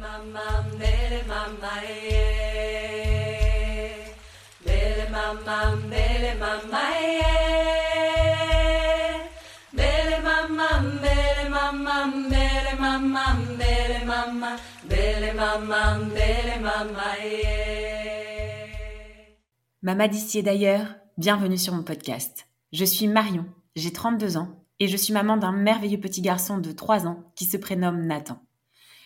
mama, mele mama, eh. Mele mama, mele mama, eh. Mele mama, mele mama, mele mama, mele mama, mele mama, mele mama, eh. Mama d'ici et d'ailleurs, bienvenue sur mon podcast. Je suis Marion, j'ai 32 ans et je suis maman d'un merveilleux petit garçon de 3 ans qui se prénomme Nathan.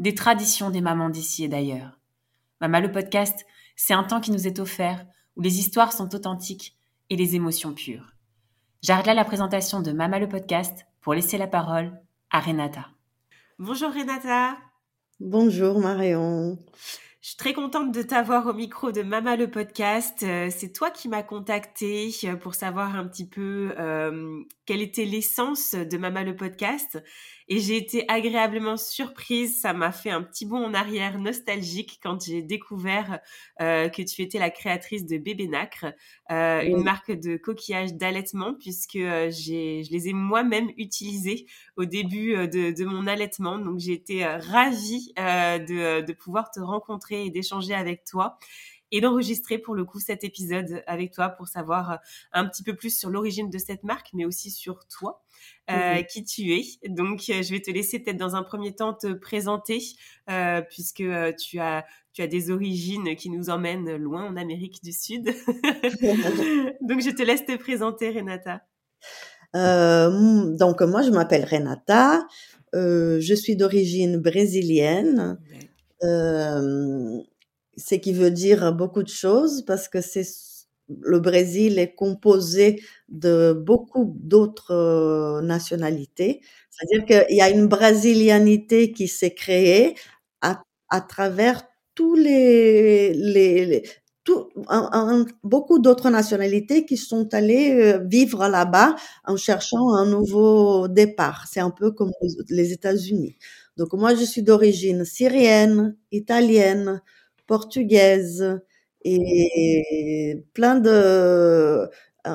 des traditions des mamans d'ici et d'ailleurs. Mama le podcast, c'est un temps qui nous est offert où les histoires sont authentiques et les émotions pures. J'arrête là la présentation de Mama le podcast pour laisser la parole à Renata. Bonjour Renata. Bonjour Marion. Je suis très contente de t'avoir au micro de Mama le podcast. Euh, c'est toi qui m'as contacté euh, pour savoir un petit peu euh, quelle était l'essence de Mama le podcast. Et j'ai été agréablement surprise. Ça m'a fait un petit bond en arrière nostalgique quand j'ai découvert euh, que tu étais la créatrice de Bébé Nacre, euh, une marque de coquillage d'allaitement, puisque j'ai, je les ai moi-même utilisés au début de, de, mon allaitement. Donc j'ai été ravie de, de pouvoir te rencontrer et d'échanger avec toi et d'enregistrer pour le coup cet épisode avec toi pour savoir un petit peu plus sur l'origine de cette marque, mais aussi sur toi, euh, qui tu es. Donc, je vais te laisser peut-être dans un premier temps te présenter, euh, puisque tu as tu as des origines qui nous emmènent loin en Amérique du Sud. donc, je te laisse te présenter, Renata. Euh, donc, moi, je m'appelle Renata. je suis d'origine brésilienne. Ouais ce qui veut dire beaucoup de choses parce que c'est le Brésil est composé de beaucoup d'autres nationalités. C'est-à-dire qu'il y a une brésilianité qui s'est créée à, travers tous les, beaucoup d'autres nationalités qui sont allées vivre là-bas en cherchant un nouveau départ. C'est un peu comme les États-Unis. Donc moi, je suis d'origine syrienne, italienne, portugaise et plein de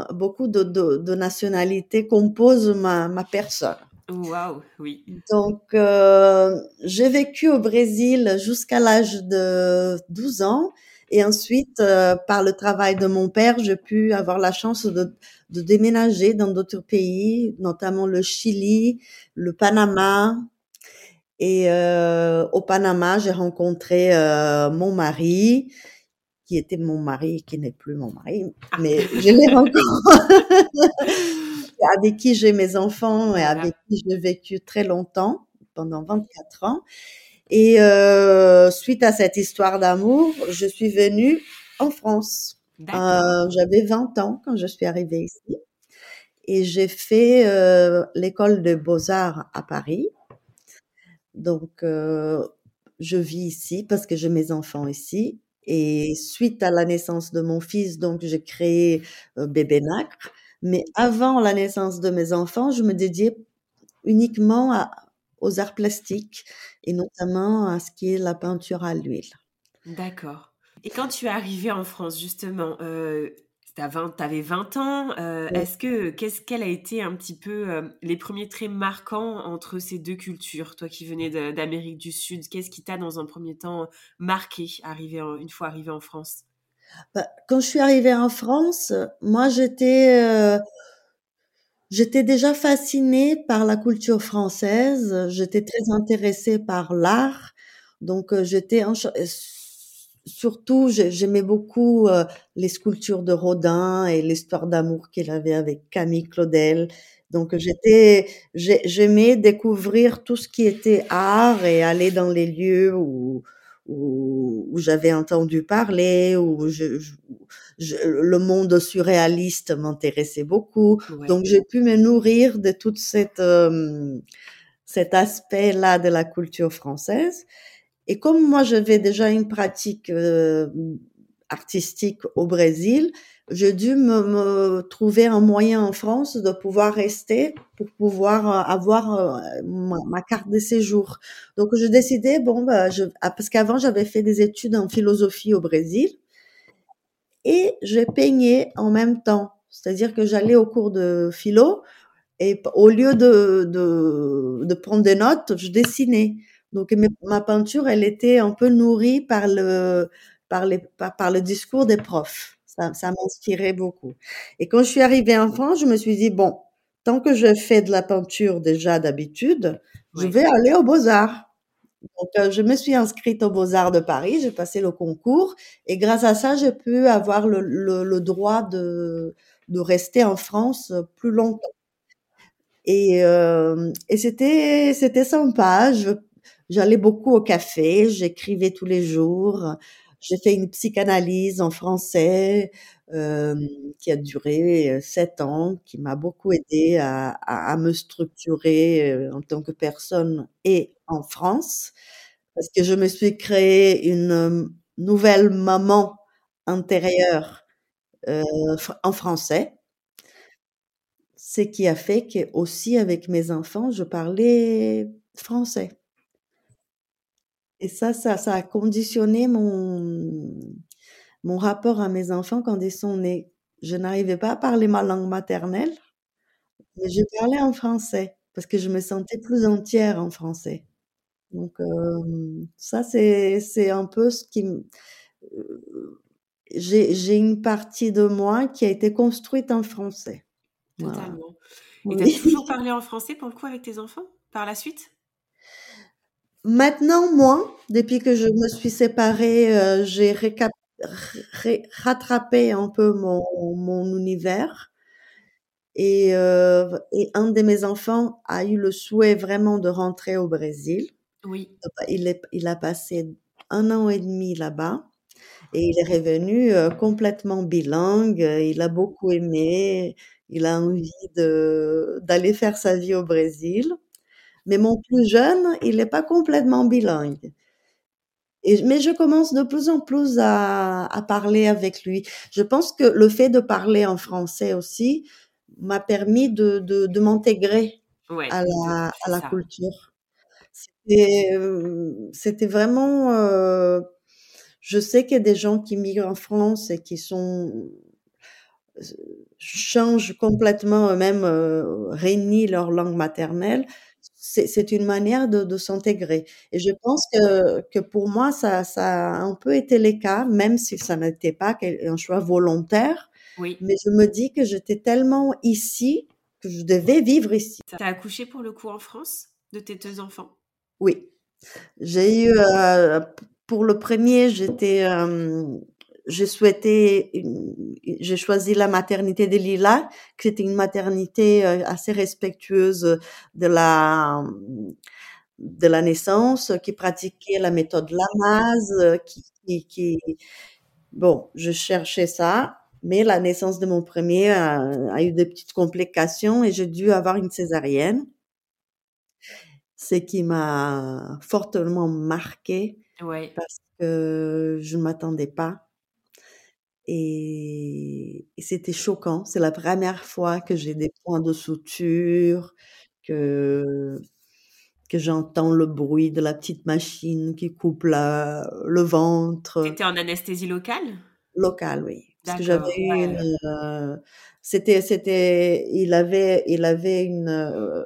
beaucoup de, de, de nationalités composent ma, ma personne. Waouh, oui. Donc, euh, j'ai vécu au Brésil jusqu'à l'âge de 12 ans. Et ensuite, euh, par le travail de mon père, j'ai pu avoir la chance de, de déménager dans d'autres pays, notamment le Chili, le Panama, et euh, au Panama, j'ai rencontré euh, mon mari, qui était mon mari, qui n'est plus mon mari, ah. mais je l'ai rencontré, avec qui j'ai mes enfants et avec qui j'ai vécu très longtemps, pendant 24 ans. Et euh, suite à cette histoire d'amour, je suis venue en France. Euh, J'avais 20 ans quand je suis arrivée ici. Et j'ai fait euh, l'école de beaux-arts à Paris. Donc, euh, je vis ici parce que j'ai mes enfants ici. Et suite à la naissance de mon fils, donc j'ai créé euh, Bébé Nacre. Mais avant la naissance de mes enfants, je me dédiais uniquement aux arts plastiques et notamment à ce qui est la peinture à l'huile. D'accord. Et quand tu es arrivée en France, justement, euh, tu avais 20 ans. Euh, Oui. Est-ce que, qu'est-ce quel a été un petit peu euh, les premiers traits marquants entre ces deux cultures, toi qui venais d'Amérique du Sud, qu'est-ce qui t'a dans un premier temps marqué arrivé en- une fois arrivé en France? Bah, quand je suis arrivée en France, moi j'étais euh, j'étais déjà fascinée par la culture française. J'étais très intéressée par l'art, donc euh, j'étais surtout j'ai- j'aimais beaucoup euh, les sculptures de Rodin et l'histoire d'amour qu'il avait avec Camille Claudel. Donc j'étais j'ai- j'aimais découvrir tout ce qui était art et aller dans les lieux où où, où j'avais entendu parler, où je, je- je- le monde surréaliste m'intéressait beaucoup. Ouais. Donc j'ai pu me nourrir de toute cette euh, cet aspect-là de la culture française. Et comme moi, j'avais déjà une pratique euh, artistique au Brésil, j'ai dû me, trouver un moyen en France de pouvoir rester pour pouvoir euh, avoir euh, ma, carte de séjour. Donc, j'ai décidé, bon, bah, je, ah, parce qu'avant, j'avais fait des études en philosophie au Brésil et j'ai peigné en même temps. C'est-à-dire que j'allais au cours de philo et au lieu de prendre des notes, je dessinais. Donc ma peinture, elle était un peu nourrie par le, par les, par, par le discours des profs. Ça, ça m'inspirait beaucoup. Et quand je suis arrivée en France, je me suis dit, bon, tant que je fais de la peinture déjà d'habitude, oui. je vais aller aux beaux-arts. Donc, euh, je me suis inscrite aux Beaux-Arts de Paris, j'ai passé le concours et grâce à ça, j'ai pu avoir le, le, le droit de, de rester en France plus longtemps. Et, euh, et c'était c'était sympa. Je, j'allais beaucoup au café, j'écrivais tous les jours. J'ai fait une psychanalyse en français euh, qui a duré sept ans, qui m'a beaucoup aidé à, à, à, me structurer euh, en tant que personne et en France, parce que je me suis créé une nouvelle maman intérieure euh, en français ce qui a fait que aussi avec mes enfants, je parlais français. Et ça, ça, ça a conditionné mon, mon rapport à mes enfants quand ils sont nés. Je n'arrivais pas à parler ma langue maternelle, mais je parlais en français parce que je me sentais plus entière en français. Donc euh, ça, c'est, un peu ce qui... Euh, j'ai, une partie de moi qui a été construite en français. Totalement. Et oui. tu as toujours parlé en français pour le coup avec tes enfants par la suite? Maintenant, moins. Depuis que je me suis séparée, euh, j'ai rattrapé un peu mon, mon univers. Et, euh, et, un de mes enfants a eu le souhait vraiment de rentrer au Brésil. Oui. Il, est, il a passé un an et demi là-bas. Et il est revenu euh, complètement bilingue. Il a beaucoup aimé. Il a envie d'aller faire sa vie au Brésil. Mais mon plus jeune, il n'est pas complètement bilingue. Et, mais je commence de plus en plus à, à, parler avec lui. Je pense que le fait de parler en français aussi m'a permis de, de, de m'intégrer ouais, à la, à la culture. C'était, euh, vraiment... Euh, je sais qu'il y a des gens qui migrent en France et qui sont changent complètement eux-mêmes, euh, réunissent leur langue maternelle, c'est une manière de, de s'intégrer. Et je pense que, que pour moi, ça, ça a un peu été le cas, même si ça n'était pas un choix volontaire. Oui. Mais je me dis que j'étais tellement ici que je devais vivre ici. Tu as accouché pour le coup en France de tes deux enfants? Oui. J'ai eu, euh, pour le premier, j'étais... Euh, j'ai souhaité, j'ai choisi la maternité de Lila, qui était une maternité euh, assez respectueuse de la de la naissance, qui pratiquait la méthode Lamaze, euh, qui, qui, qui, bon, je cherchais ça, mais la naissance de mon premier a, a eu des petites complications et j'ai dû avoir une césarienne, ce qui m'a fortement marqué ouais. parce que je ne m'attendais pas et, et c'était choquant. C'est la première fois que j'ai des points de suture, que que j'entends le bruit de la petite machine qui coupe la, le ventre. Tu étais en anesthésie locale? Locale, oui. Parce que j'avais ouais. une. Euh, c'était, c'était, il avait, il avait une, euh,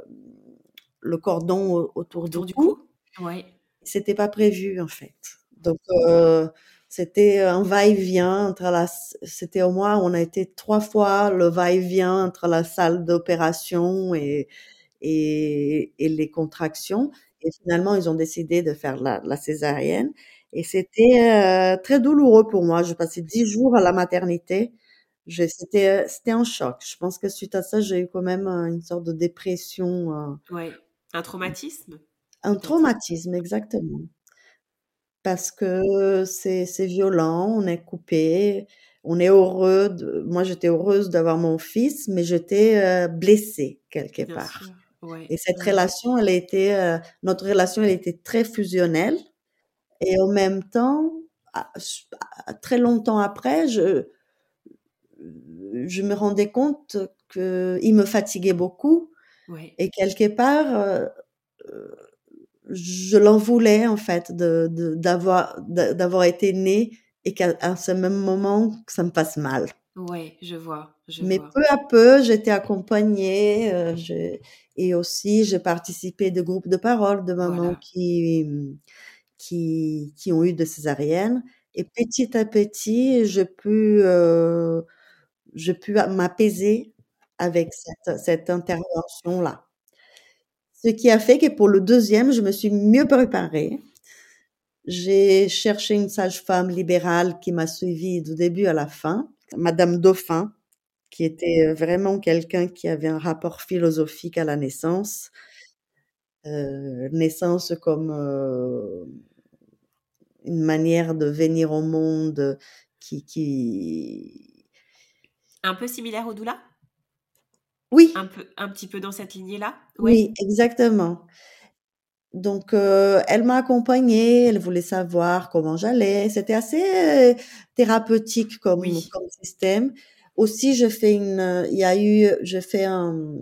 le cordon autour, autour du, du cou. cou? Ouais. C'était pas prévu en fait. Donc euh, c'était un va-et-vient entre la, c'était au moins, on a été trois fois le va-et-vient entre la salle d'opération et, et, et, les contractions. Et finalement, ils ont décidé de faire la, la césarienne. Et c'était euh, très douloureux pour moi. Je passais dix jours à la maternité. C'était, c'était un choc. Je pense que suite à ça, j'ai eu quand même une sorte de dépression. Euh, ouais. Un traumatisme. Un traumatisme, exactement parce que c'est c'est violent, on est coupé, on est heureux. De, moi, j'étais heureuse d'avoir mon fils, mais j'étais euh, blessée quelque Bien part. Ouais. Et cette ouais. relation, elle a été, euh, notre relation, elle était très fusionnelle. Et en même temps, très longtemps après, je, je me rendais compte qu'il me fatiguait beaucoup. Et quelque part, euh, je l'en voulais en fait de d'avoir d'avoir été née et qu'à ce même moment que ça me passe mal. Oui, je vois. Mais peu à peu, j'étais accompagnée euh, et aussi j'ai participé de groupes de parole de mamans qui, qui, qui ont eu de césariennes. Et petit à petit, je pu, euh, je pu m'apaiser avec cette, cette intervention-là. Ce qui a fait que pour le deuxième, je me suis mieux préparée. J'ai cherché une sage-femme libérale qui m'a suivie du début à la fin, Madame Dauphin, qui était vraiment quelqu'un qui avait un rapport philosophique à la naissance. Euh, naissance comme euh, une manière de venir au monde qui, qui... Un peu similaire au doula? Oui. Un, peu, un petit peu dans cette lignée-là? Oui. exactement. Donc, euh, elle m'a accompagnée, elle voulait savoir comment j'allais. C'était assez thérapeutique comme, comme système. Aussi, je fais une, il y a eu, je fais un,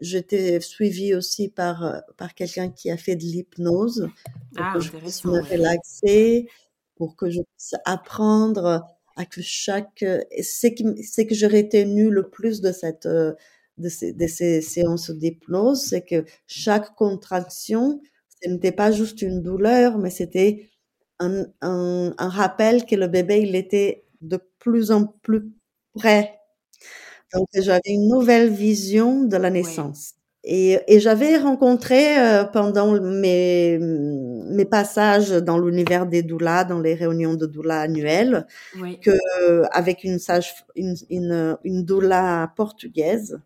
j'étais suivie aussi par, par quelqu'un qui a fait de l'hypnose pour ah, que je puisse me relaxer, pour que je puisse apprendre à que chaque, c'est que, c'est que j'ai retenu le plus de cette, de ces, de ces séances d'hypnose, c'est que chaque contraction, ce n'était pas juste une douleur, mais c'était un, un, un, rappel que le bébé, il était de plus en plus près. Donc, j'avais une nouvelle vision de la naissance. Et, et j'avais rencontré euh, pendant mes, mes passages dans l'univers des doulas, dans les réunions de doula annuelles, que avec une sage, une, une, une doula portugaise,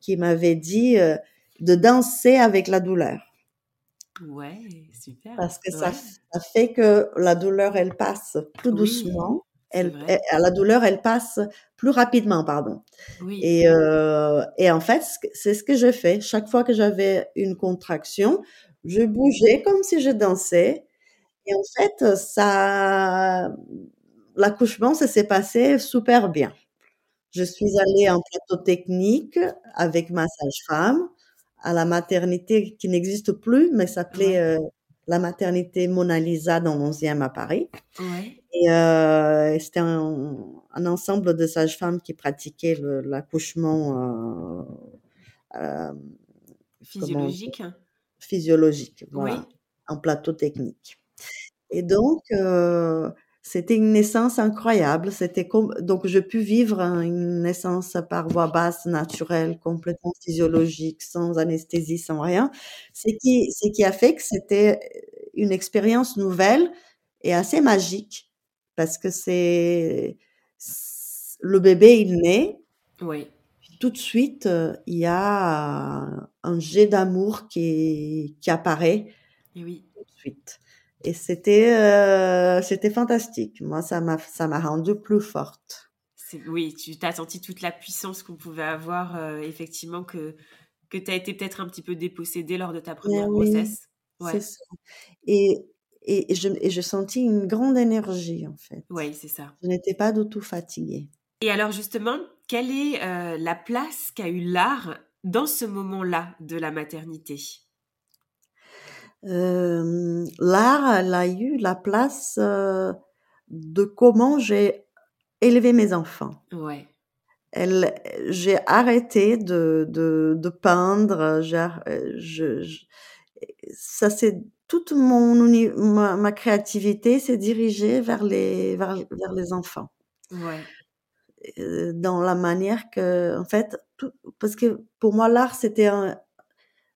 qui m'avait dit euh, de danser avec la douleur. Ouais, super. Parce que ça, ça, fait que la douleur, elle passe plus doucement. Elle, la douleur, elle passe plus rapidement, pardon. Oui. Et, euh, et en fait, c'est ce que je fais. Chaque fois que j'avais une contraction, je bougeais comme si je dansais. Et en fait, ça, l'accouchement, ça s'est passé super bien. Je suis allée en plateau technique avec ma sage-femme à la maternité qui n'existe plus, mais s'appelait euh, la maternité Mona Lisa dans l'11e à Paris. Ouais. Et euh, c'était un, un, ensemble de sages-femmes qui pratiquaient l'accouchement euh, euh, physiologique. Physiologique, voilà, oui. en plateau technique. Et donc, c'était une naissance incroyable. C'était comme donc je pu vivre une naissance par voie basse, naturelle, complètement physiologique, sans anesthésie, sans rien. Ce qui, ce qui a fait que c'était une expérience nouvelle et assez magique parce que c'est le bébé il naît. Oui. Tout de suite, il y a un jet d'amour qui, qui apparaît. Et oui. Tout de suite. Et c'était euh, c'était fantastique. Moi, ça m'a ça m'a rendu plus forte. Oui, tu t'as senti toute la puissance qu'on pouvait avoir, euh, effectivement, que, que tu as été peut-être un petit peu dépossédée lors de ta première grossesse. Ouais. Ça. Et, et, je, et je sentis une grande énergie, en fait. Oui, c'est ça. Je n'étais pas du tout fatiguée. Et alors, justement, quelle est euh, la place qu'a eu l'art dans ce moment-là de la maternité? Euh, l'art, elle a eu la place euh, de comment j'ai élevé mes enfants. Ouais. Elle, j'ai arrêté de, de, de peindre. Je, je, ça c'est toute mon ma, ma créativité s'est dirigée vers les vers, vers les enfants. Ouais. Euh, dans la manière que, en fait, tout, parce que pour moi l'art c'était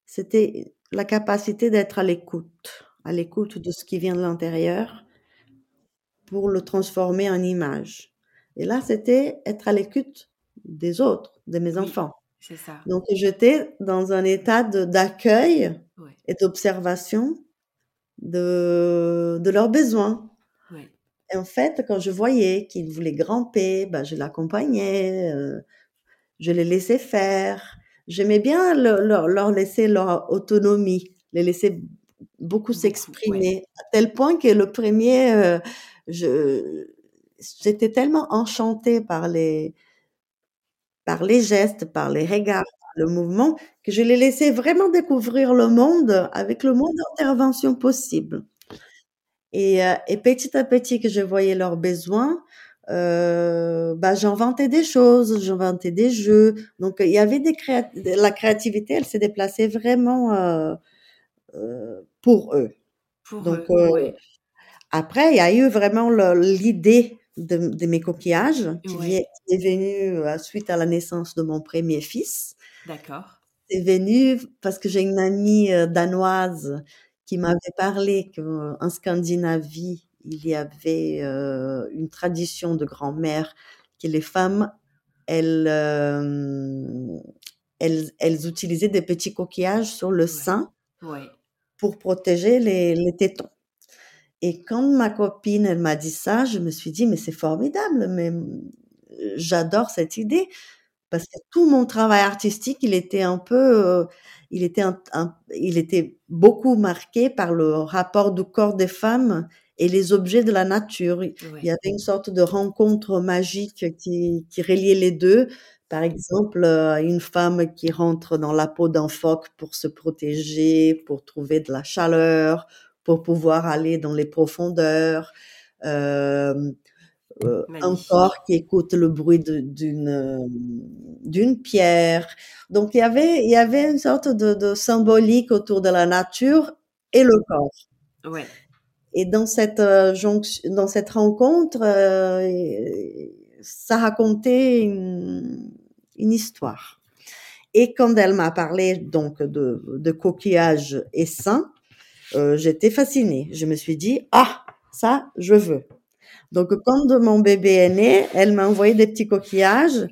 c'était la capacité d'être à l'écoute, à l'écoute de ce qui vient de l'intérieur pour le transformer en image. Et là, c'était être à l'écoute des autres, de mes enfants. C'est ça. Donc, j'étais dans un état d'accueil et d'observation de, de leurs besoins. Et en fait, quand je voyais qu'ils voulaient grimper, ben, je l'accompagnais, euh, je les laissais faire. J'aimais bien leur, leur laisser leur autonomie, les laisser beaucoup s'exprimer, à tel point que le premier, euh, je j'étais tellement enchantée par les par les gestes, par les regards, par le mouvement, que je les laissais vraiment découvrir le monde avec le moins d'intervention possible. Et, euh, et petit à petit que je voyais leurs besoins, euh, bah, j'inventais des choses, j'inventais des jeux. Donc il y avait des la créativité, elle s'est déplacée vraiment pour eux. Pour Donc eux, euh, ouais. après, il y a eu vraiment l'idée de, de mes coquillages qui, Ouais. est venue euh, suite à la naissance de mon premier fils. D'accord. C'est venu parce que j'ai une amie euh, danoise qui m'avait parlé qu'en Scandinavie, il y avait euh, une tradition de grand-mère que les femmes, elles, euh, elles, elles utilisaient des petits coquillages sur le Ouais. sein Ouais. Pour protéger les, les tétons. Et quand ma copine, elle m'a dit ça, je me suis dit, mais c'est formidable, mais euh, j'adore cette idée parce que tout mon travail artistique, il était un peu, euh, il était un, un- il était beaucoup marqué par le rapport du corps des femmes et les objets de la nature. Il y avait une sorte de rencontre magique qui, qui reliait les deux. Par exemple, euh, une femme qui rentre dans la peau d'un phoque pour se protéger, pour trouver de la chaleur, pour pouvoir aller dans les profondeurs. Euh, euh, un Magnifique. corps qui écoute le bruit d'une euh, d'une pierre. Donc il y avait il y avait une sorte de, de symbolique autour de la nature et le corps. Ouais. Et dans cette euh, jonction, dans cette rencontre, euh, ça racontait une, histoire. Et quand elle m'a parlé donc de, de coquillages et euh, j'étais fascinée. Je me suis dit ah ça je veux. Donc quand mon bébé est né, elle m'a envoyé des petits coquillages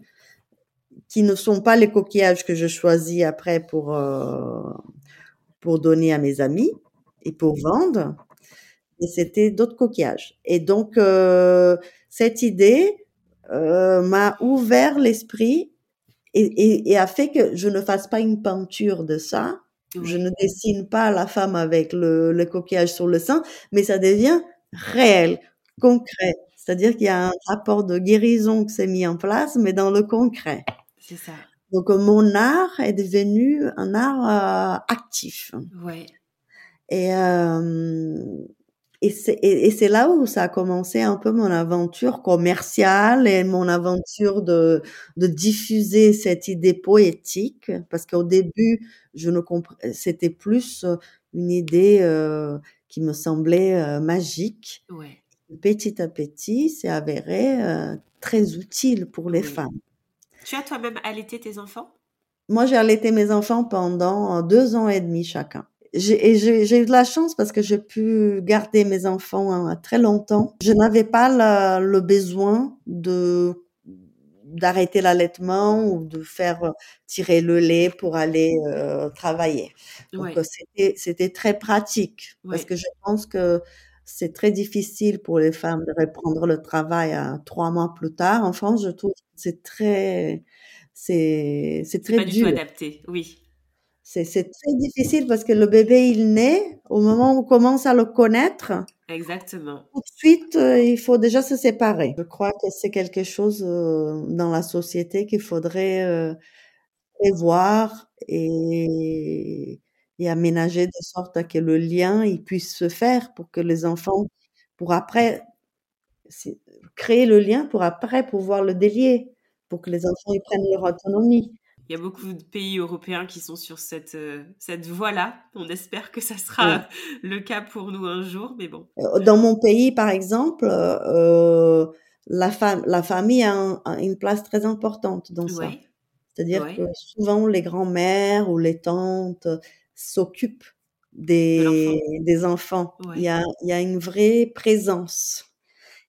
qui ne sont pas les coquillages que je choisis après pour euh, pour donner à mes amis et pour vendre. Et c'était d'autres coquillages. Et donc, euh, cette idée euh, m'a ouvert l'esprit et, et, et a fait que je ne fasse pas une peinture de ça. Je ne dessine pas la femme avec le, le coquillage sur le sein, mais ça devient réel, concret. C'est-à-dire qu'il y a un rapport de guérison qui s'est mis en place, mais dans le concret. C'est ça. Donc, mon art est devenu un art euh, actif. Ouais. Et, euh, et c'est et, et c'est là où ça a commencé un peu mon aventure commerciale et mon aventure de, de diffuser cette idée poétique. Parce qu'au début, je ne comprenais, c'était plus euh, une idée euh, qui me semblait euh, magique. Ouais. Petit à petit, c'est avéré euh, très utile pour les Oui. femmes. Tu as toi-même allaité tes enfants? Moi, j'ai allaité mes enfants pendant euh, deux ans et demi chacun. J'ai et j'ai j'ai eu de la chance parce que j'ai pu garder mes enfants hein, très longtemps. Je n'avais pas la- le besoin de d'arrêter l'allaitement ou de faire euh, tirer le lait pour aller euh, travailler. Donc Ouais. euh, c'était c'était très pratique parce Ouais. que je pense que c'est très difficile pour les femmes de reprendre le travail à trois mois plus tard. En France, je trouve c'est très c'est c'est très pas du tout adapté. Oui. C'est très difficile parce que le bébé, il naît, au moment où on commence à le connaître, Exactement. tout de suite, euh, il faut déjà se séparer. Je crois que c'est quelque chose euh, dans la société qu'il faudrait euh, prévoir et, et aménager de sorte à que le lien, il puisse se faire pour que les enfants, pour après, créer le lien pour après pouvoir le délier, pour que les enfants, ils prennent leur autonomie. Il y a beaucoup de pays européens qui sont sur cette, euh, cette voie-là. On espère que ça Oui. sera le cas pour nous un jour, mais bon. Euh, Dans mon pays, par exemple, euh, la, fam- la famille a, un- a une place très importante dans ça. Ouais. C'est-à-dire Ouais. que souvent les grands-mères ou les tantes s'occupent des, des enfants. Il y a, il y a une vraie présence.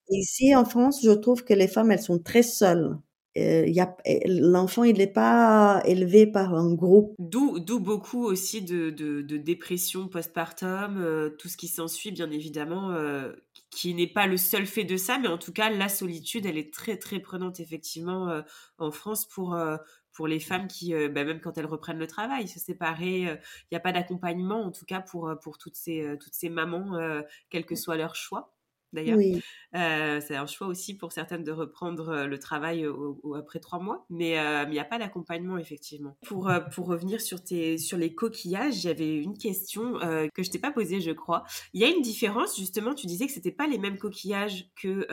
Ici, en France, je trouve que les femmes, elles sont très seules. Euh, a, l'enfant, il n'est pas élevé par un groupe. D'où, d'où beaucoup aussi de, de, de dépression postpartum, euh, tout ce qui s'ensuit, bien évidemment, euh, qui n'est pas le seul fait de ça, mais en tout cas, la solitude, elle est très, très prenante, effectivement, euh, en France pour, euh, pour les femmes qui, euh, bah, même quand elles reprennent le travail, se séparer, il n'y a pas d'accompagnement, en tout cas pour, pour toutes, ces, toutes ces mamans, quel que soit leur choix d'ailleurs. Oui. Euh, c'est un choix aussi pour certaines de reprendre euh, le travail après trois mois, mais euh, il n'y a pas d'accompagnement effectivement. Pour, pour revenir sur, tes, sur les coquillages, j'avais une question que je t'ai pas posée, je crois. Il y a une différence justement, tu disais que c'était pas les mêmes coquillages que,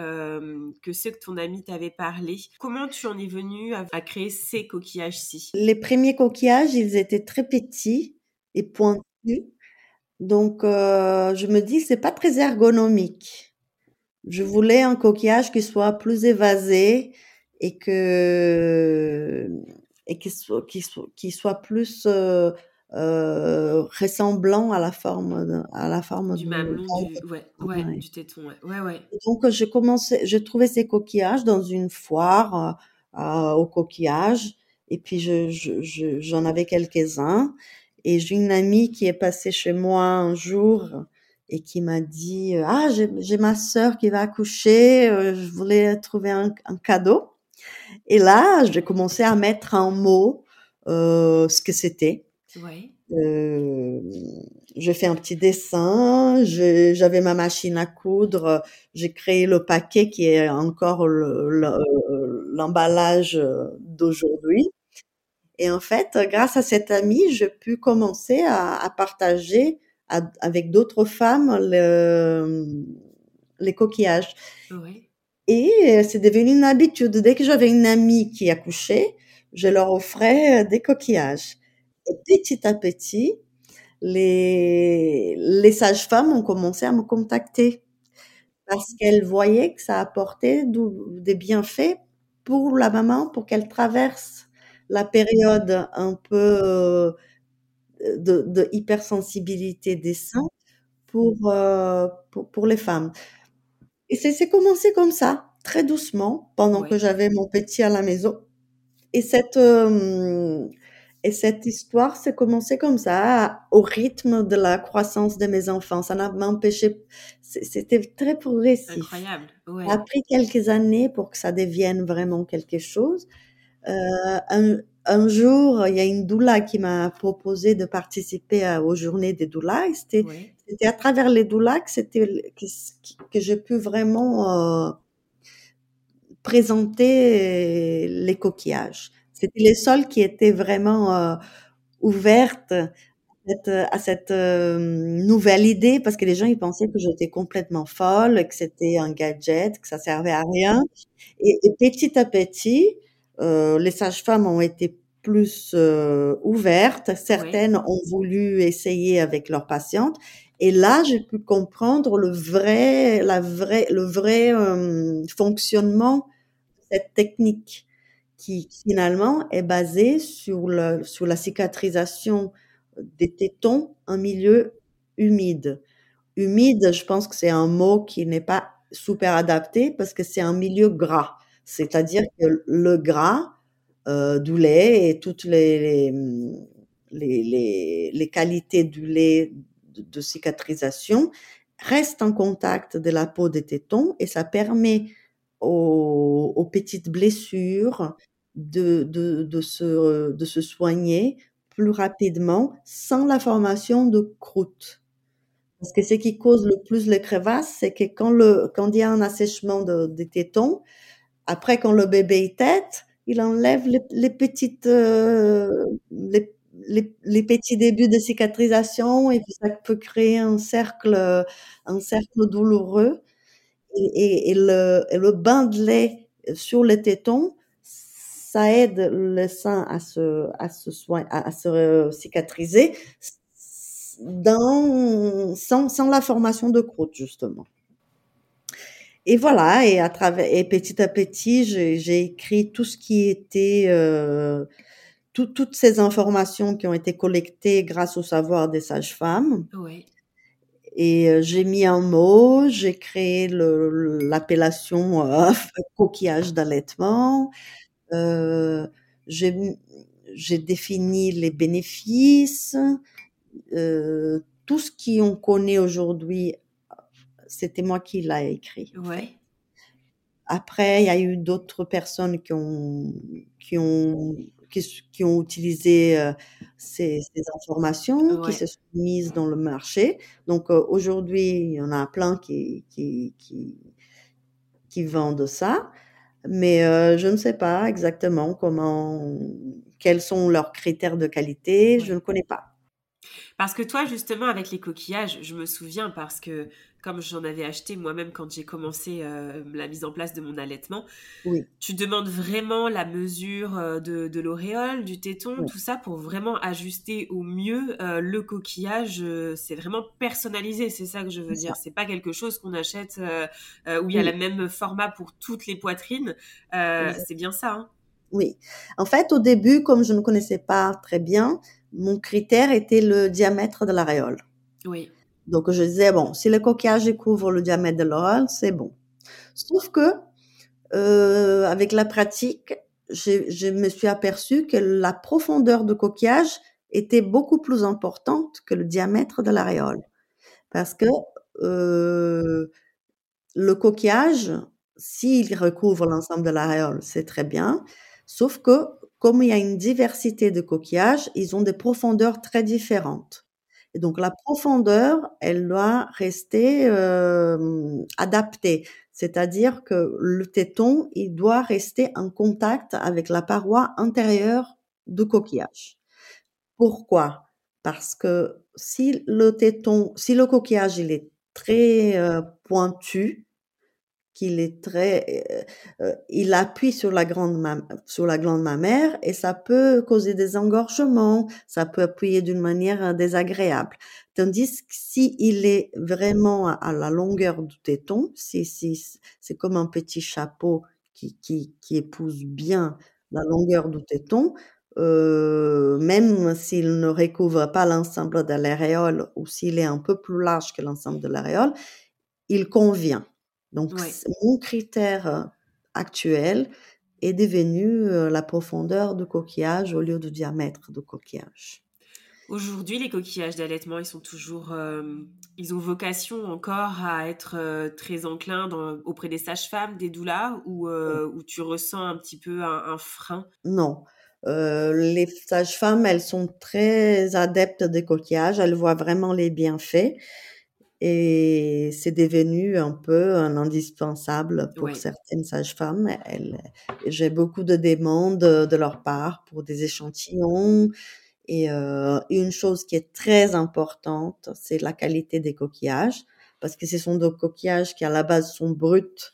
que ceux que ton ami t'avait parlé. Comment tu en es venu à, à créer ces coquillages-ci? Les premiers coquillages, ils étaient très petits et pointus. Donc, je me dis, c'est pas très ergonomique. Je voulais un coquillage qui soit plus évasé et que et qui soit qui soit, qui soit plus euh, euh, ressemblant à la forme à la forme du mamelon du, ouais, ouais, du téton ouais. ouais donc j'ai commencé j'ai trouvé ces coquillages dans une foire euh, au coquillage et puis je j'en je, avais quelques-uns et j'ai une amie qui est passée chez moi un jour et qui m'a dit euh, ah j'ai ma sœur qui va accoucher, euh, je voulais trouver un, un cadeau. Et là, j'ai commencé à mettre en mots euh, ce que c'était. Euh, j'ai fait un petit dessin, j'avais ma machine à coudre, j'ai créé le paquet qui est encore l'emballage le, d'aujourd'hui. Et en fait, grâce à cette amie, j'ai pu commencer à, à partager avec d'autres femmes les coquillages. Et c'est devenu une habitude. Dès que j'avais une amie qui accouchait, je leur offrais des coquillages. Et petit à petit, les, les sages-femmes ont commencé à me contacter parce qu'elles voyaient que ça apportait des bienfaits pour la maman, pour qu'elle traverse la période un peu de, de hypersensibilité des seins pour, euh, pour, pour, les femmes. Et c'est commencé comme ça, très doucement, pendant que j'avais mon petit à la maison. Et cette, euh, et cette histoire s'est commencé comme ça, au rythme de la croissance de mes enfants. Ça n'a empêché, c'était très progressif. Incroyable. Ouais. Ça a pris quelques années pour que ça devienne vraiment quelque chose. Euh, un, un jour, il y a une doula qui m'a proposé de participer aux journées des doulas. C'était à travers les doulas que, que, que j'ai pu vraiment euh, présenter les coquillages. C'était les seuls qui étaient vraiment euh, ouvertes à cette, euh, nouvelle idée parce que les gens ils pensaient que j'étais complètement folle, que c'était un gadget, que ça servait à rien. Et, et petit à petit, les sages-femmes ont été plus euh, ouvertes. Certaines oui. ont voulu essayer avec leurs patientes. Et là, j'ai pu comprendre le vrai, la vraie, le vrai euh, fonctionnement de cette technique qui finalement est basée sur, le, sur la cicatrisation des tétons en milieu humide. Humide, je pense que c'est un mot qui n'est pas super adapté parce que c'est un milieu gras. C'est-à-dire que le gras, euh, du lait et toutes les, les, qualités du lait de, cicatrisation restent en contact de la peau des tétons et ça permet aux, petites blessures de, de, se, de se soigner plus rapidement sans la formation de croûte. Parce que ce qui cause le plus les crevasses, c'est que quand, le, quand il y a un assèchement de, des tétons, après, quand le bébé est tête, il enlève les, petites, euh, les, petits débuts de cicatrisation et ça peut créer un cercle, un cercle douloureux. Et, le, bain de lait sur le téton, ça aide le sein à se, à se, soin, à, se cicatriser sans, sans la formation de croûte, justement. Et voilà, et à travers et petit à petit, j'ai écrit tout ce qui était euh, tout, toutes ces informations qui ont été collectées grâce au savoir des sages-femmes. Oui. Et euh, j'ai mis un mot, j'ai créé l'appellation euh, coquillage d'allaitement. J'ai défini les bénéfices, tout ce qu'on connaît aujourd'hui c'était moi qui l'ai écrit. Ouais. Après, il y a eu d'autres personnes qui ont, qui ont, qui, qui ont utilisé euh, ces, ces informations, qui se sont mises dans le marché. Donc euh, aujourd'hui, il y en a plein qui, qui, qui, qui vendent ça, mais euh, je ne sais pas exactement comment, quels sont leurs critères de qualité, je ne connais pas. Parce que toi, justement, avec les coquillages, je me souviens parce que comme j'en avais acheté moi-même quand j'ai commencé euh, la mise en place de mon allaitement, Oui, tu demandes vraiment la mesure euh, de, de l'auréole, du téton, oui, tout ça pour vraiment ajuster au mieux euh, le coquillage. c'est vraiment personnalisé, c'est ça que je veux dire. C'est pas quelque chose qu'on achète euh, où il y a le même format pour toutes les poitrines. C'est bien ça, hein Oui. En fait, au début, comme je ne connaissais pas très bien, mon critère était le diamètre de l'aréole. Oui, Donc, je disais, bon, si le coquillage couvre le diamètre de l'aréole, c'est bon. Sauf que, euh, avec la pratique, je me suis aperçue que la profondeur de coquillage était beaucoup plus importante que le diamètre de l'aréole. Parce que euh, le coquillage, s'il recouvre l'ensemble de l'aréole, c'est très bien. Sauf que, comme il y a une diversité de coquillages, ils ont des profondeurs très différentes. Donc, la profondeur, elle doit rester euh, adaptée. C'est-à-dire que le téton, il doit rester en contact avec la paroi intérieure du coquillage. Pourquoi? Parce que si le téton, si le coquillage, il est très pointu, est très, euh, euh, il appuie sur la grande sur la glande mammaire et ça peut causer des engorgements, ça peut appuyer d'une manière euh, désagréable. Tandis que si il est vraiment à, la longueur du téton, si, si, c'est comme un petit chapeau qui, qui, qui épouse bien la longueur du téton, même s'il ne recouvre pas l'ensemble de l'aréole ou s'il est un peu plus large que l'ensemble de l'aréole, il convient. Donc, mon critère euh, actuel est devenu euh, la profondeur du coquillage au lieu du diamètre du coquillage. Aujourd'hui, les coquillages d'allaitement, ils sont toujours, euh, ils ont vocation encore à être euh, très enclins dans- auprès des sages-femmes, des doulas, ou euh, où tu ressens un petit peu un, un frein? Non. Les sages-femmes, elles sont très adeptes des coquillages, elles voient vraiment les bienfaits et c'est devenu un peu un indispensable pour certaines sages-femmes. J'ai beaucoup de demandes de leur part pour des échantillons et euh, une chose qui est très importante, c'est la qualité des coquillages parce que ce sont des coquillages qui à la base sont bruts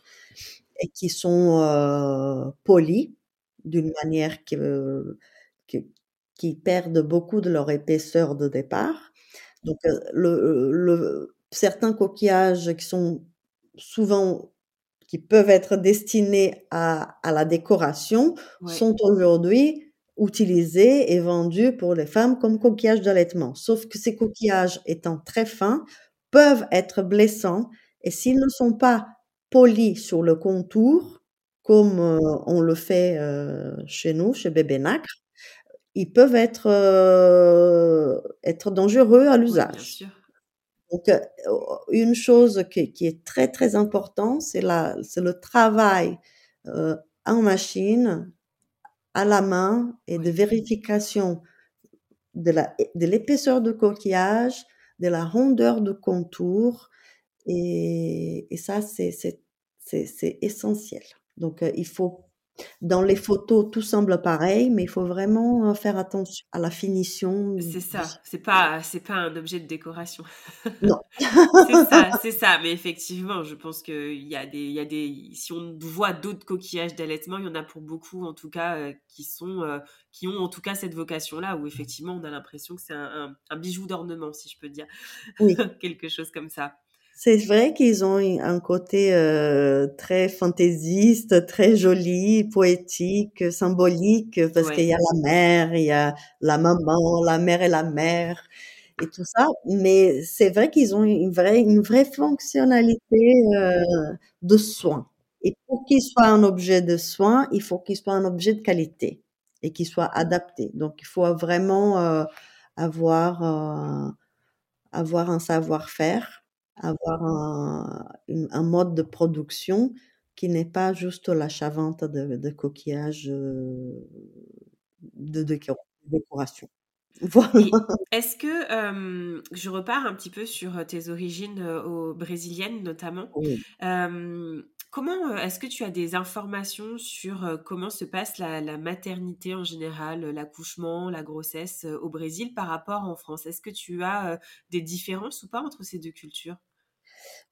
et qui sont euh, polis d'une manière qui, euh, qui, qui perdent beaucoup de leur épaisseur de départ. Donc, euh, le, le, certains coquillages qui sont souvent, qui peuvent être destinés à, à la décoration, ouais, sont aujourd'hui utilisés et vendus pour les femmes comme coquillages d'allaitement. Sauf que ces coquillages étant très fins, peuvent être blessants et s'ils ne sont pas polis sur le contour, comme euh, on le fait euh, chez nous, chez Bébé Nacre, ils peuvent être, euh, être dangereux à l'usage. sûr. Donc, euh, une chose qui, qui est très, très importante, c'est la, c'est le travail euh, en machine, à la main et de vérification de la, de l'épaisseur du coquillage, de la rondeur du contour. Et, et ça, c'est, c'est, c'est, c'est essentiel. Donc, euh, il faut, dans les photos, tout semble pareil, mais il faut vraiment euh, faire attention à la finition. c'est ça. C'est pas, c'est pas un objet de décoration. Non. C'est ça, c'est ça. Mais effectivement, je pense qu'il y a des, il y a des, si on voit d'autres coquillages d'allaitement, il y en a pour beaucoup, en tout cas, euh, qui sont, euh, qui ont en tout cas cette vocation-là, où effectivement, on a l'impression que c'est un, un- un bijou d'ornement, si je peux dire, Oui. quelque chose comme ça. C'est vrai qu'ils ont un côté euh, très fantaisiste, très joli, poétique, symbolique, parce qu'il y a la mère, il y a la maman, la mère et la mère, et tout ça. Mais c'est vrai qu'ils ont une vraie, une vraie fonctionnalité euh, de soin. Et pour qu'il soit un objet de soin, il faut qu'il soit un objet de qualité et qu'il soit adapté. Donc, il faut vraiment euh, avoir, euh, avoir un savoir-faire, avoir un, un mode de production qui n'est pas juste l'achat-vente de, de coquillages euh, de déco- décoration. Voilà. est-ce que euh, je repars un petit peu sur tes origines euh, brésiliennes notamment? Oui. Euh, comment euh, est-ce que tu as des informations sur euh, comment se passe la, la maternité en général, euh, l'accouchement, la grossesse au Brésil par rapport en France? Est-ce que tu as des différences ou pas entre ces deux cultures?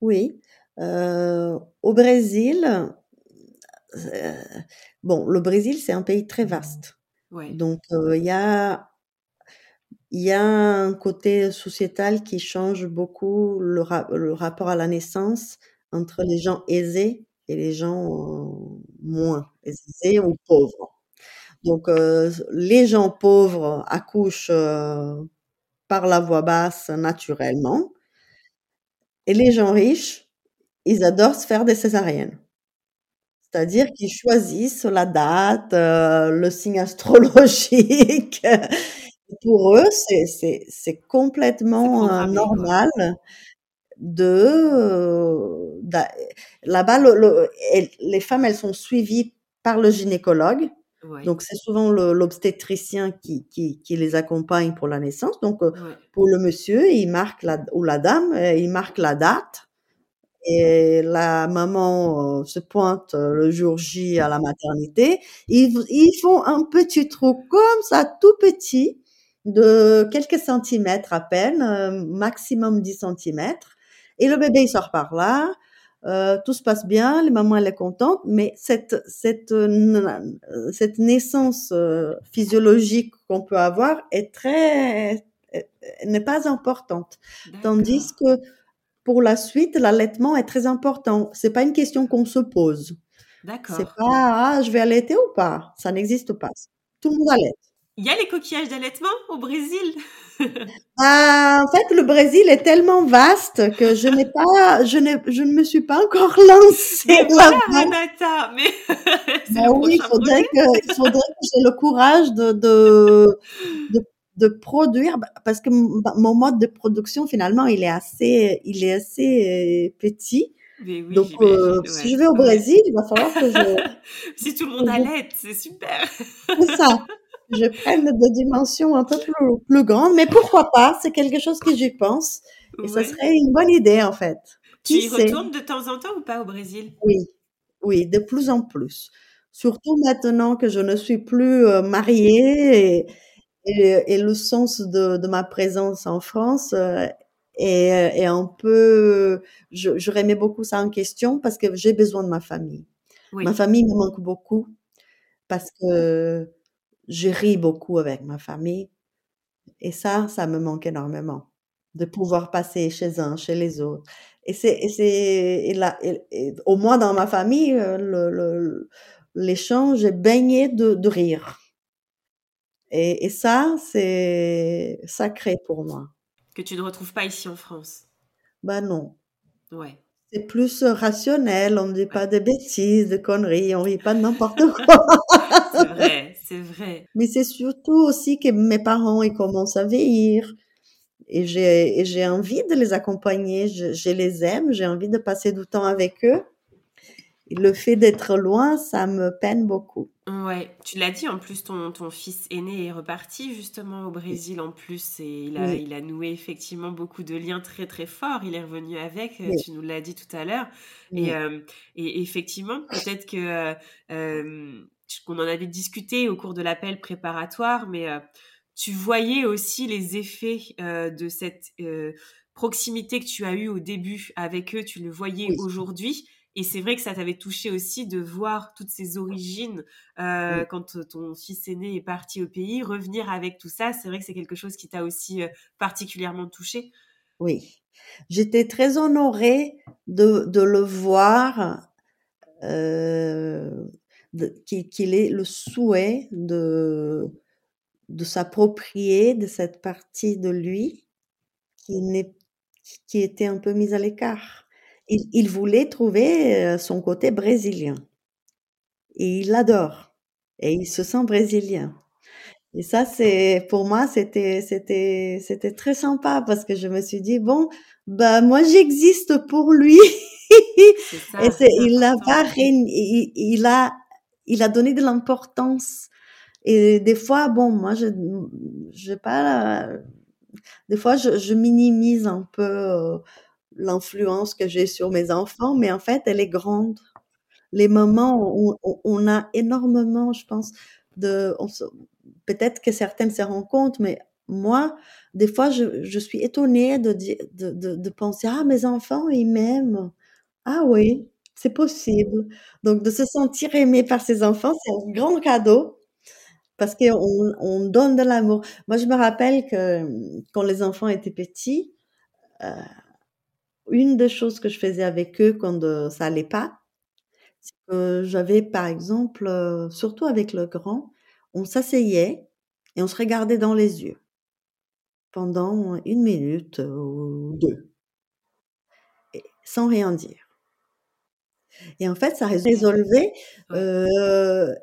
Oui. Euh, au Brésil, euh, bon, le Brésil, c'est un pays très vaste. Ouais, Donc, euh, il y a, y a un côté sociétal qui change beaucoup le, ra- le rapport à la naissance entre les gens aisés et les gens euh, moins aisés ou pauvres. Donc, euh, les gens pauvres accouchent euh, par la voie basse naturellement et les gens riches, ils adorent se faire des césariennes. C'est-à-dire qu'ils choisissent la date, le signe astrologique. Pour eux, c'est complètement normal de euh, là-bas le- le- elles- les femmes elles sont suivies par le gynécologue. Ouais, donc c'est souvent l'obstétricien qui, qui qui les accompagne pour la naissance. Donc euh, ouais, pour le monsieur il marque la ou la dame euh, il marque la date. Et la maman euh, se pointe le jour J à la maternité. Ils ils font un petit trou comme ça tout petit de quelques centimètres à peine euh, maximum 10 centimètres et le bébé, il sort par là. Euh, tout se passe bien, les mamans, elle est contente, mais cette, cette, euh, cette naissance euh, physiologique qu'on peut avoir est très, n'est pas importante. Tandis que pour la suite, l'allaitement est très important. C'est pas une question qu'on se pose. C'est d'accord. pas, ah, je vais allaiter ou pas. Ça n'existe pas. Tout le monde allaite. Il y a les coquillages d'allaitement au Brésil? Ah, en fait, le Brésil est tellement vaste que je n'ai pas, je n'ai, je ne me suis pas encore lancée Mais voilà, là-bas. Renata, mais le oui, il faudrait que, il faudrait que j'ai le courage de, de, de, de produire, bah, parce que mon mode de production, finalement, il est assez, il est assez euh, petit. Oui, Donc, euh, si je vais au ouais. Brésil, il va falloir que je, Si tout le monde allaite, c'est super. c'est ça, je prenne des dimensions un peu plus, plus grandes, mais pourquoi pas? C'est quelque chose que j'y pense. Et ça Ouais. serait une bonne idée, en fait. Tu y sait? retournes de temps en temps ou pas au Brésil? Oui, oui, de plus en plus. Surtout maintenant que je ne suis plus euh, mariée et, et, et le sens de, de ma présence en France euh, est, est un peu, je, je remets beaucoup ça en question parce que j'ai besoin de ma famille. Oui, Ma famille me manque beaucoup parce que je ris beaucoup avec ma famille et ça, ça me manque énormément de pouvoir passer chez un, chez les autres. Et c'est, et c'est, et là, et- et au moins dans ma famille, euh, le, l'échange est baigné de, de rire. Et, et ça, c'est sacré pour moi. que tu ne retrouves pas ici en France? Ben non. Ouais. C'est plus euh, rationnel, on ne dit pas de bêtises, de conneries, on rit pas de n'importe quoi. C'est vrai, c'est vrai. Mais c'est surtout aussi que mes parents, ils commencent à vieillir. Et j'ai, envie de les accompagner, je, je les aime, j'ai envie de passer du temps avec eux. Et le fait d'être loin, ça me peine beaucoup. Ouais, tu l'as dit, en plus, ton, ton fils aîné est reparti justement au Brésil en plus et il a, Oui, il a noué effectivement beaucoup de liens très très forts. Il est revenu avec, euh, oui, tu nous l'as dit tout à l'heure. Et, euh, et effectivement, peut-être que euh, qu'on en avait discuté au cours de l'appel préparatoire, mais euh, tu voyais aussi les effets euh, de cette euh, proximité que tu as eue au début avec eux, tu le voyais oui, aujourd'hui. Et c'est vrai que ça t'avait touché aussi de voir toutes ces origines euh, oui, quand ton fils aîné est parti au pays, revenir avec tout ça. C'est vrai que c'est quelque chose qui t'a aussi particulièrement touché. oui. J'étais très honorée de, de le voir, euh, qu'il ait le souhait de, de s'approprier de cette partie de lui qui n'est, qui était un peu mise à l'écart. Il, il voulait trouver euh, son côté brésilien et il l'adore et il se sent brésilien. Et ça, c'est, pour moi, c'était, c'était, c'était très sympa parce que je me suis dit, bon, bah, moi, j'existe pour lui. Et il a important. pas, il a, il a donné de l'importance Et des fois, bon, moi, je, j'ai pas, des fois, je, je minimise un peu euh, l'influence que j'ai sur mes enfants, mais en fait, elle est grande. Les moments où on, a énormément, je pense, de, peut-être que certaines se rendent compte, mais moi, des fois, je, je suis étonnée de, de, de penser, ah, mes enfants, ils m'aiment. Ah oui, c'est possible. Donc, de se sentir aimé par ses enfants, c'est un grand cadeau parce qu'on on donne de l'amour. Moi, je me rappelle que hum, quand les enfants étaient petits, euh, une des choses que je faisais avec eux quand euh, ça allait pas, c'est que j'avais, par exemple, euh, surtout avec le grand, on s'asseyait et on se regardait dans les yeux pendant une minute ou deux, sans rien dire. Et en fait, ça résolvait Ouais. euh,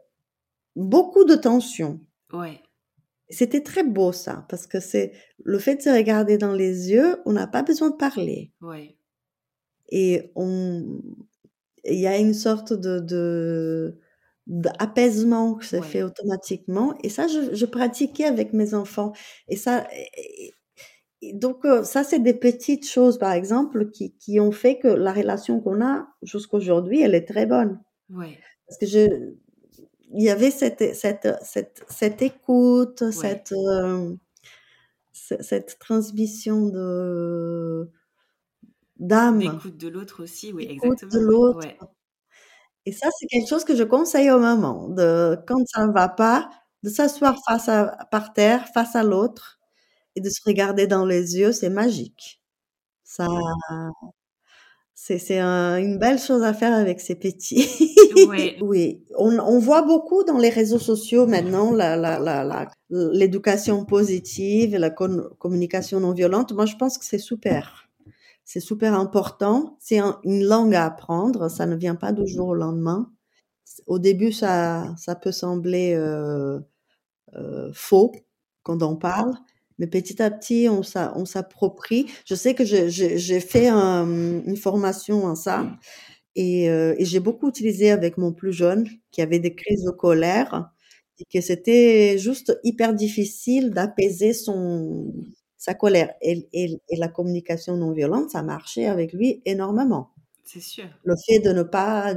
beaucoup de tensions. Ouais. C'était très beau ça, parce que c'est le fait de se regarder dans les yeux, on n'a pas besoin de parler. Ouais. Et on, il y a une sorte de, d'apaisement qui se Ouais. fait automatiquement. Et ça, je, je pratiquais avec mes enfants. Et ça, et donc euh, ça, c'est des petites choses, par exemple, qui, qui ont fait que la relation qu'on a jusqu'aujourd'hui, elle est très bonne. Ouais. Parce que je, il y avait cette, cette, cette, cette écoute, Ouais. cette, euh, ce- cette transmission de, d'âme, D'écoute de l'autre aussi, oui, de exactement. ouais. l'autre. Ouais. Et ça, c'est quelque chose que je conseille aux mamans, de, quand ça ne va pas, de s'asseoir face à, par terre, face à l'autre, et de se regarder dans les yeux, c'est magique. Ça, c'est, c'est un- une belle chose à faire avec ces petits. Oui, on, on voit beaucoup dans les réseaux sociaux maintenant la, la, la, la- l'éducation positive, la communication non violente. Moi, je pense que c'est super. C'est super important. C'est un- une langue à apprendre. Ça ne vient pas du jour au lendemain. Au début, ça, ça peut sembler euh, euh, faux quand on parle, mais petit à petit, on, s'a- on s'approprie. Je sais que j'ai fait un- une formation en ça et, euh, et j'ai beaucoup utilisé avec mon plus jeune qui avait des crises de colère et que c'était juste hyper difficile d'apaiser son sa colère. Et, et, et la communication non violente, ça marchait avec lui énormément. C'est sûr. Le fait de ne pas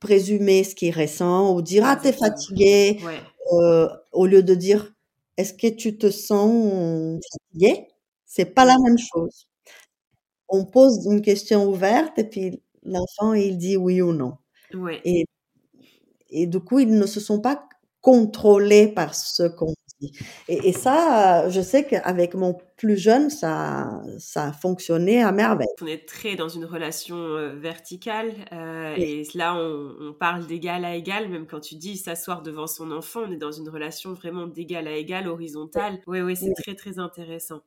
présumer ce qu'il ressent ou dire ah t'es fatigué Ouais. euh, au lieu de dire est-ce que tu te sens fatigué c'est pas la même chose. On pose une question ouverte et puis l'enfant il dit oui ou non. Ouais. et, et du coup ils ne se sont pas contrôlés par ce qu'on et, et ça je sais qu'avec mon plus jeune ça ça a fonctionné à merveille On est très dans une relation euh, verticale euh, Oui. et là on, on parle d'égal à égal, même quand tu dis s'asseoir devant son enfant, on est dans une relation vraiment d'égal à égal, horizontale. Oui, oui, c'est Oui. très très intéressant.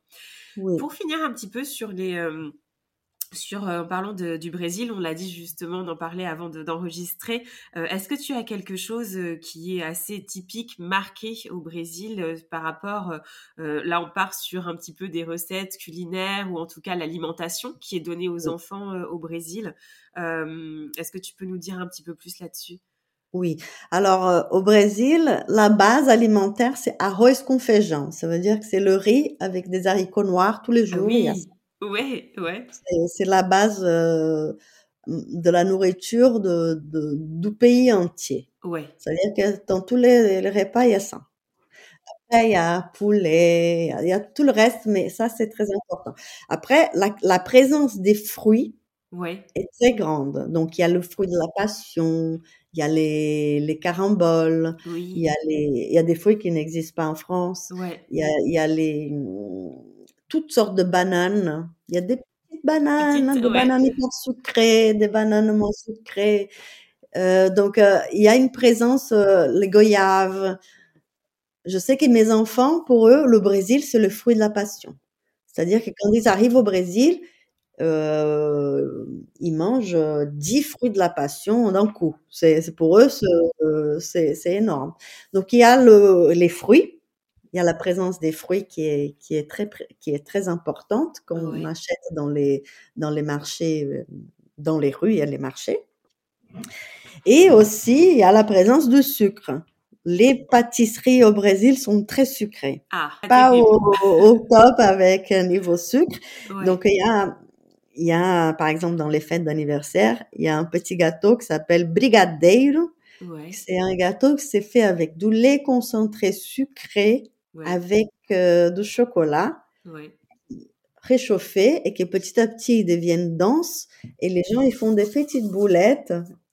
oui Pour finir un petit peu sur les... euh, sur, euh, en parlant de- du Brésil, on l'a dit justement d'en parler avant de- d'enregistrer. Euh, Est-ce que tu as quelque chose euh, qui est assez typique, marqué au Brésil euh, par rapport, euh, là on part sur un petit peu des recettes culinaires ou en tout cas l'alimentation qui est donnée aux Oui. enfants euh, au Brésil. Euh, Est-ce que tu peux nous dire un petit peu plus là-dessus? Oui. Alors, euh, au Brésil, la base alimentaire, c'est arroz com feijão. Ça veut dire que c'est le riz avec des haricots noirs tous les Ah jours. oui, ouais, ouais, C'est la base euh, de la nourriture de, de- du pays entier. ouais, C'est-à-dire que dans tous les, les repas, il y a ça. Après, il y a poulet, il y a, il y a tout le reste, mais ça, c'est très important. Après, la, la présence des fruits ouais, est très grande. Donc, il y a le fruit de la passion, il y a les, les caramboles, il y a les, il y a des fruits qui n'existent pas en France. ouais. Il y a, il y a les, toutes sortes de bananes. Il y a des petites bananes, Petite, des ouais. bananes hyper sucrées, des bananes moins sucrées. Euh, donc, euh, il y a une présence, euh, les goyaves. Je sais que mes enfants, pour eux, le Brésil, c'est le fruit de la passion. C'est-à-dire que quand ils arrivent au Brésil, euh, ils mangent euh, 10 fruits de la passion d'un coup. C'est, pour eux, c'est, énorme. Donc, il y a le, les fruits. Il y a la présence des fruits qui est, qui est très, qui est très importante qu'on achète dans les, dans les marchés, euh, dans les rues, il y a les marchés. Et aussi, il y a la présence de sucre. Les pâtisseries au Brésil sont très sucrées. Ah, Pas au, au top avec un niveau sucre. Donc, il y a, il y a, par exemple, dans les fêtes d'anniversaire, il y a un petit gâteau qui s'appelle brigadeiro. ouais, C'est un gâteau qui s'est fait avec du lait concentré sucré ouais, avec euh, du chocolat ouais. réchauffé et qui petit à petit deviennent denses et les gens ils font des petites boulettes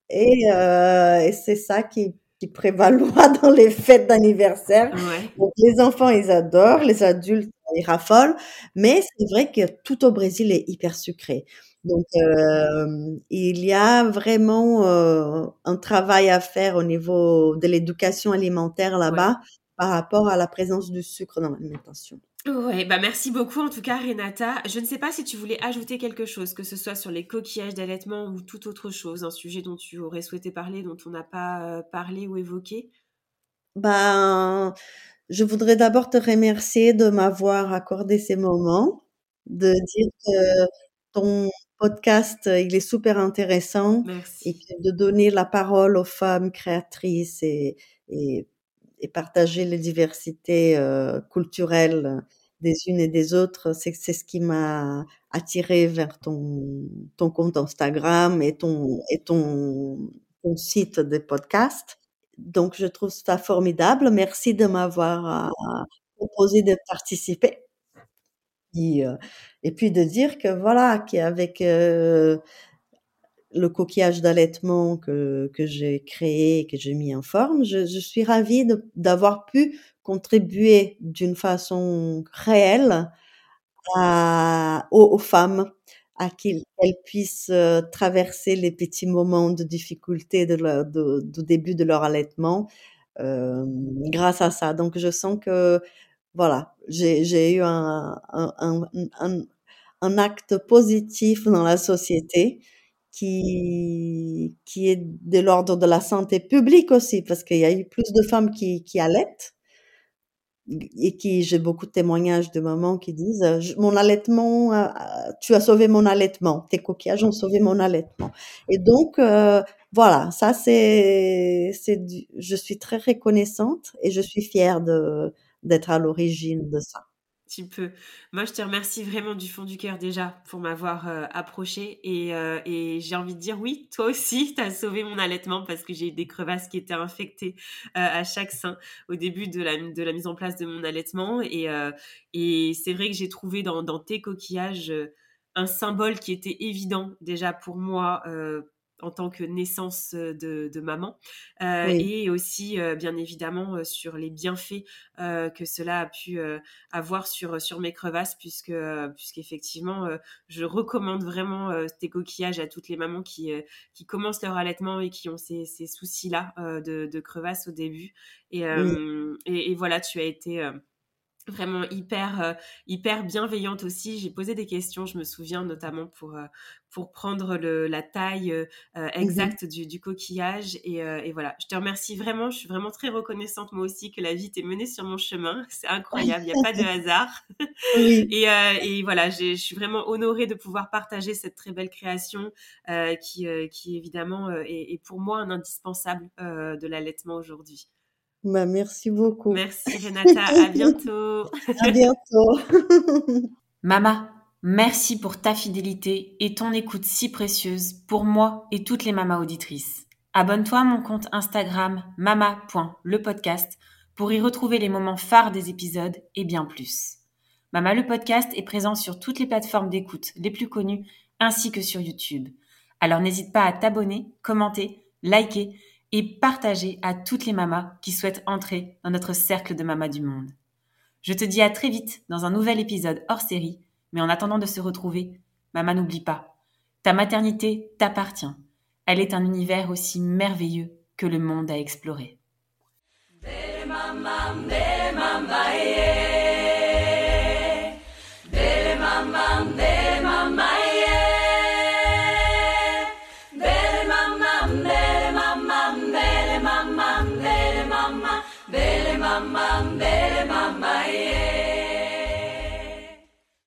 et, euh, et c'est ça qui, qui prévaloir dans les fêtes d'anniversaire. Ouais. Donc les enfants ils adorent, les adultes ils raffolent, mais c'est vrai que tout au Brésil est hyper sucré. Donc euh, il y a vraiment euh, un travail à faire au niveau de l'éducation alimentaire là-bas par rapport à la présence du sucre dans l'alimentation. Ouais, bah merci beaucoup en tout cas Renata. Je ne sais pas si tu voulais ajouter quelque chose, que ce soit sur les coquillages d'allaitement ou toute autre chose, un sujet dont tu aurais souhaité parler, dont on n'a pas euh, parlé ou évoqué. Ben, je voudrais d'abord te remercier de m'avoir accordé ces moments, de dire que ton podcast, il est super intéressant et Merci. que de donner la parole aux femmes créatrices et, et, et partager les diversités euh, culturelles des unes et des autres, c'est ce qui m'a attiré vers ton, ton compte Instagram et ton, et ton, ton site de podcast. Donc, je trouve ça formidable. Merci de m'avoir euh, proposé de participer. Et, euh, puis de dire que voilà, qu'avec euh, le coquillage d'allaitement que, que j'ai créé, que j'ai mis en forme, je, suis ravie d'avoir pu contribuer d'une façon réelle aux, femmes à qu'elles puissent euh, traverser les petits moments de difficulté du début de leur allaitement euh, grâce à ça. Donc, je sens que, voilà, j'ai eu un acte positif dans la société qui, qui est de l'ordre de la santé publique aussi, parce qu'il y a eu plus de femmes qui, qui allaitent. Et qui j'ai beaucoup de témoignages de mamans qui disent euh, mon allaitement euh, euh, tu as sauvé mon allaitement tes coquillages ont sauvé mon allaitement. Et donc euh, voilà ça c'est c'est je suis très reconnaissante et je suis fière de d'être à l'origine de ça Tu peux. Moi, je te remercie vraiment du fond du cœur déjà pour m'avoir euh, approché et, euh, et j'ai envie de dire oui, toi aussi, tu as sauvé mon allaitement parce que j'ai eu des crevasses qui étaient infectées euh, à chaque sein au début de la, mise en place de mon allaitement et, euh, c'est vrai que j'ai trouvé dans, tes coquillages un symbole qui était évident déjà pour moi en tant que naissance de, de maman. Euh, oui. et aussi euh, bien évidemment sur les bienfaits euh, que cela a pu avoir sur, sur mes crevasses, puisque puisqu'effectivement, je recommande vraiment tes coquillages à toutes les mamans qui, qui commencent leur allaitement et qui ont ces, ces soucis-là euh, de, de crevasses au début. Et, oui. et, et voilà, tu as été... vraiment hyper euh, hyper bienveillante aussi. J'ai posé des questions je me souviens notamment pour euh, pour prendre le, la taille euh, euh, Mhm. exacte du, du coquillage et, euh, et voilà. Je te remercie vraiment je suis vraiment très reconnaissante moi aussi que la vie t'ait menée sur mon chemin. C'est incroyable il n'y a pas de hasard. Oui. Et, euh, et voilà je suis vraiment honorée de pouvoir partager cette très belle création euh, qui euh, qui évidemment est, est pour moi un indispensable euh, de l'allaitement aujourd'hui bah, merci beaucoup merci Renata à bientôt à bientôt Mama, merci pour ta fidélité et ton écoute si précieuse pour moi et toutes les mamas auditrices. Abonne-toi à mon compte Instagram mama.lepodcast pour y retrouver les moments phares des épisodes et bien plus. Mama le podcast est présent sur toutes les plateformes d'écoute les plus connues ainsi que sur YouTube. Alors n'hésite pas à t'abonner, commenter, liker et partager à toutes les mamas qui souhaitent entrer dans notre cercle de mamas du monde. Je te dis à très vite dans un nouvel épisode hors série, mais en attendant de se retrouver, maman n'oublie pas, ta maternité t'appartient. Elle est un univers aussi merveilleux que le monde à explorer.